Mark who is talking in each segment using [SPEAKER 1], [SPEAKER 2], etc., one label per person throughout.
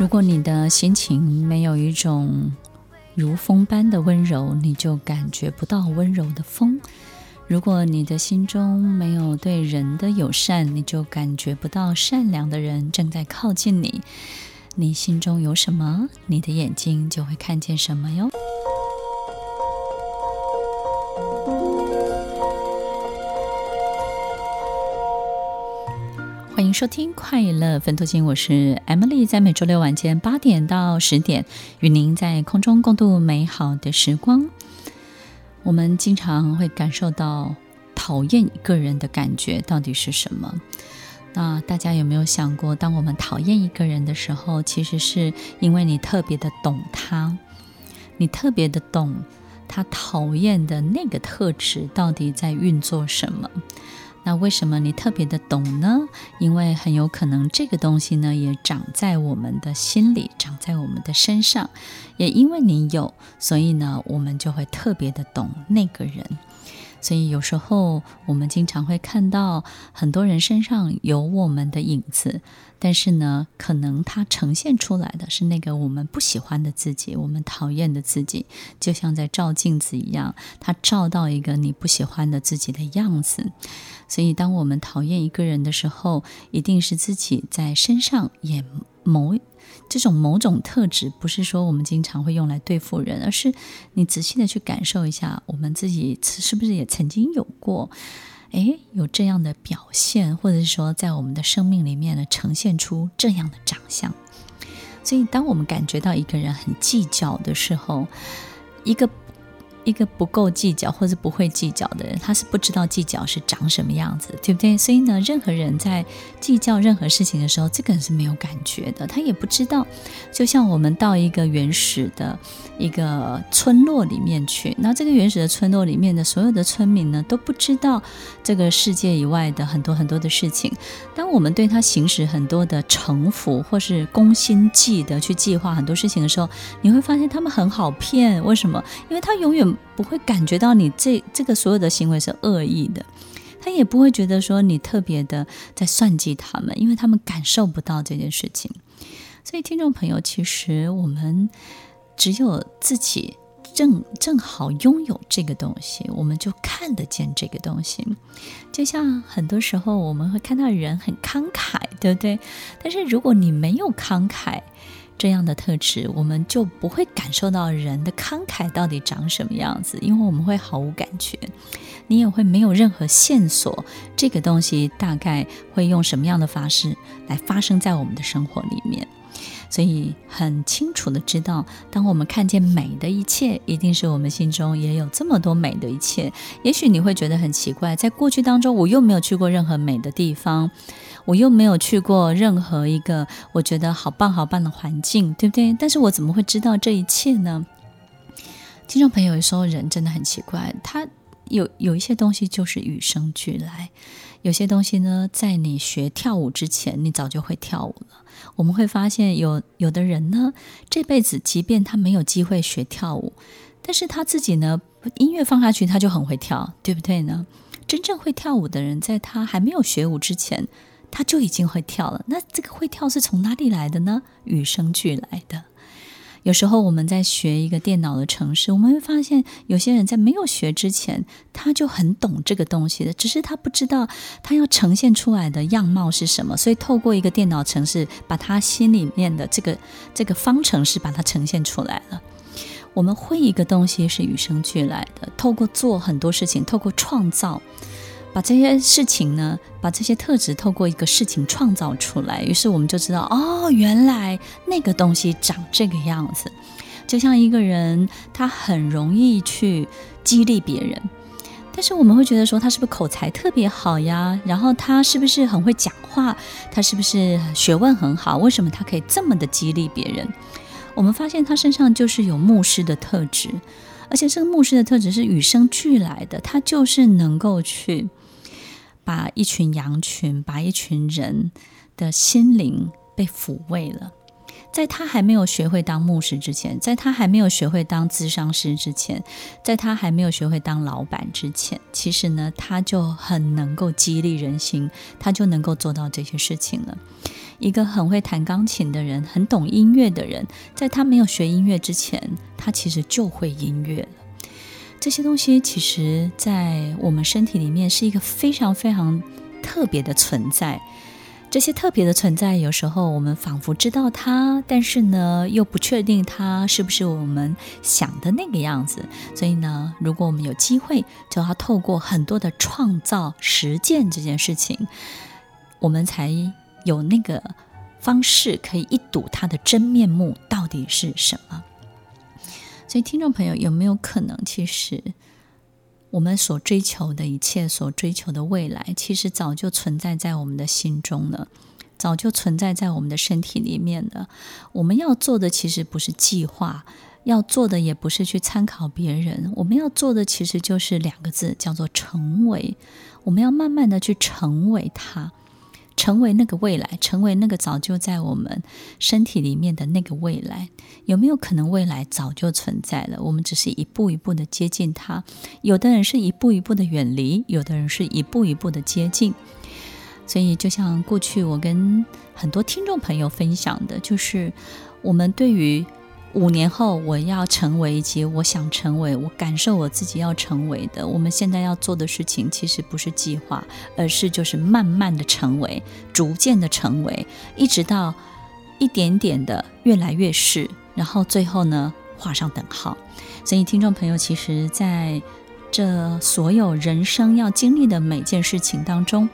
[SPEAKER 1] 如果你的心情没有一种如风般的温柔，你就感觉不到温柔的风；如果你的心中没有对人的友善，你就感觉不到善良的人正在靠近你。你心中有什么，你的眼睛就会看见什么哟。收听快乐分多金，我是 Emily，在每周六晚间八点到十点，与您在空中共度美好的时光。我们经常会感受到讨厌一个人的感觉到底是什么？那大家有没有想过，当我们讨厌一个人的时候，其实是因为你特别的懂他，你特别的懂他讨厌的那个特质到底在运作什么？那为什么你特别的懂呢？因为很有可能这个东西呢，也长在我们的心里，长在我们的身上。也因为你有，所以呢，我们就会特别的懂那个人。所以有时候我们经常会看到很多人身上有我们的影子，但是呢，可能他呈现出来的是那个我们不喜欢的自己，我们讨厌的自己，就像在照镜子一样，他照到一个你不喜欢的自己的样子。所以，当我们讨厌一个人的时候，一定是自己在身上也某这种某种特质，不是说我们经常会用来对付人，而是你仔细的去感受一下，我们自己是不是也曾经有过，诶，有这样的表现，或者是说在我们的生命里面呢，呈现出这样的长相。所以，当我们感觉到一个人很计较的时候，一个。一个不够计较或者不会计较的人，他是不知道计较是长什么样子，对不对？所以呢，任何人在计较任何事情的时候，这个人是没有感觉的，他也不知道。就像我们到一个原始的一个村落里面去，那这个原始的村落里面的所有的村民呢，都不知道这个世界以外的很多很多的事情。当我们对他行使很多的城府或是攻心计的去计划很多事情的时候，你会发现他们很好骗。为什么？因为他永远。不会感觉到你这这个所有的行为是恶意的，他也不会觉得说你特别的在算计他们，因为他们感受不到这件事情。所以，听众朋友，其实我们只有自己正正好拥有这个东西，我们就看得见这个东西。就像很多时候我们会看到人很慷慨，对不对？但是如果你没有慷慨，这样的特质，我们就不会感受到人的慷慨到底长什么样子，因为我们会毫无感觉，你也会没有任何线索，这个东西大概会用什么样的方式来发生在我们的生活里面。所以很清楚的知道，当我们看见美的一切，一定是我们心中也有这么多美的一切。也许你会觉得很奇怪，在过去当中，我又没有去过任何美的地方，我又没有去过任何一个我觉得好棒好棒的环境，对不对？但是我怎么会知道这一切呢？听众朋友，有时候人真的很奇怪，他有有一些东西就是与生俱来。有些东西呢，在你学跳舞之前，你早就会跳舞了。我们会发现有，有的人呢，这辈子即便他没有机会学跳舞，但是他自己呢，音乐放下去，他就很会跳，对不对呢？真正会跳舞的人，在他还没有学舞之前，他就已经会跳了。那这个会跳是从哪里来的呢？与生俱来的。有时候我们在学一个电脑的程式，我们会发现有些人在没有学之前，他就很懂这个东西的，只是他不知道他要呈现出来的样貌是什么，所以透过一个电脑程式，把他心里面的这个这个方程式把它呈现出来了。我们会一个东西是与生俱来的，透过做很多事情，透过创造。把这些事情呢，把这些特质透过一个事情创造出来，于是我们就知道，哦，原来那个东西长这个样子。就像一个人，他很容易去激励别人，但是我们会觉得说，他是不是口才特别好呀？然后他是不是很会讲话？他是不是学问很好？为什么他可以这么的激励别人？我们发现他身上就是有牧师的特质，而且这个牧师的特质是与生俱来的，他就是能够去把一群羊群、把一群人的心灵被抚慰了。在他还没有学会当牧师之前，在他还没有学会当咨商师之前，在他还没有学会当老板之前，其实呢，他就很能够激励人心，他就能够做到这些事情了。一个很会弹钢琴的人，很懂音乐的人，在他没有学音乐之前，他其实就会音乐了。这些东西其实，在我们身体里面是一个非常非常特别的存在。这些特别的存在，有时候我们仿佛知道它，但是呢，又不确定它是不是我们想的那个样子。所以呢，如果我们有机会，就要透过很多的创造实践这件事情，我们才有那个方式可以一睹它的真面目到底是什么。所以，听众朋友，有没有可能，其实？我们所追求的一切，所追求的未来，其实早就存在在我们的心中了，早就存在在我们的身体里面了。我们要做的其实不是计划，要做的也不是去参考别人，我们要做的其实就是两个字，叫做成为。我们要慢慢的去成为它。成为那个未来，成为那个早就在我们身体里面的那个未来，有没有可能未来早就存在了？我们只是一步一步的接近它。有的人是一步一步的远离，有的人是一步一步的接近。所以，就像过去我跟很多听众朋友分享的，就是我们对于。五年后我要成为，以及我想成为，我感受我自己要成为的。我们现在要做的事情，其实不是计划，而是就是慢慢的成为，逐渐的成为，一直到一点点的越来越是，然后最后呢，画上等号。所以，听众朋友，其实在这所有人生要经历的每件事情当中，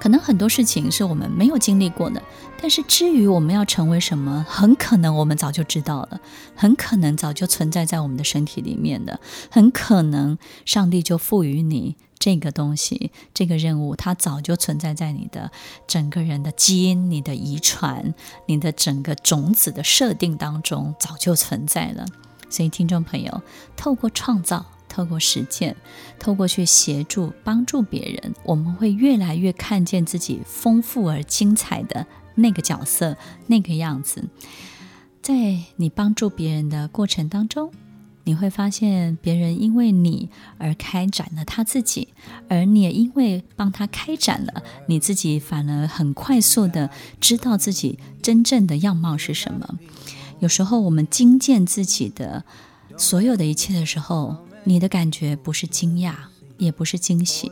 [SPEAKER 1] 可能很多事情是我们没有经历过的，但是至于我们要成为什么，很可能我们早就知道了，很可能早就存在在我们的身体里面的，很可能上帝就赋予你这个东西，这个任务，它早就存在在你的整个人的基因、你的遗传、你的整个种子的设定当中，早就存在了。所以，听众朋友，透过创造。透过实践，透过去协助、帮助别人，我们会越来越看见自己丰富而精彩的那个角色、那个样子。在你帮助别人的过程当中，你会发现别人因为你而开展了他自己，而你也因为帮他开展了，你自己反而很快速的知道自己真正的样貌是什么。有时候我们精进自己的所有的一切的时候，你的感觉不是惊讶，也不是惊喜，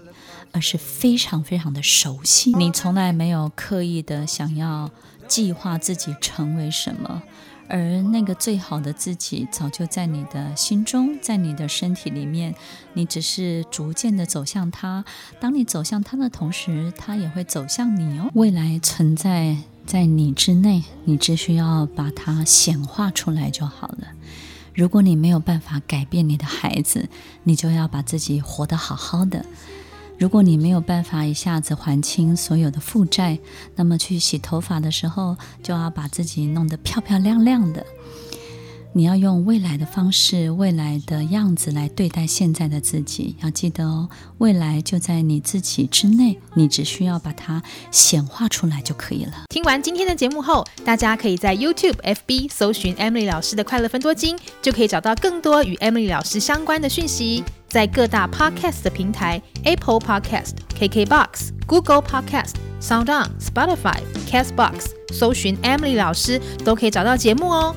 [SPEAKER 1] 而是非常非常的熟悉。你从来没有刻意的想要计划自己成为什么，而那个最好的自己早就在你的心中，在你的身体里面。你只是逐渐的走向它。当你走向它的同时，它也会走向你哦。未来存在在你之内，你只需要把它显化出来就好了。如果你没有办法改变你的孩子，你就要把自己活得好好的。如果你没有办法一下子还清所有的负债，那么去洗头发的时候，就要把自己弄得漂漂亮亮的。你要用未来的方式、未来的样子来对待现在的自己。要记得哦，未来就在你自己之内，你只需要把它显化出来就可以了。
[SPEAKER 2] 听完今天的节目后，大家可以在 YouTube、FB 搜寻 Emily 老师的快乐分多金，就可以找到更多与 Emily 老师相关的讯息。在各大 Podcast 的平台，Apple Podcast、KKBox、Google Podcast、SoundOn、Spotify、Castbox，搜寻 Emily 老师都可以找到节目哦。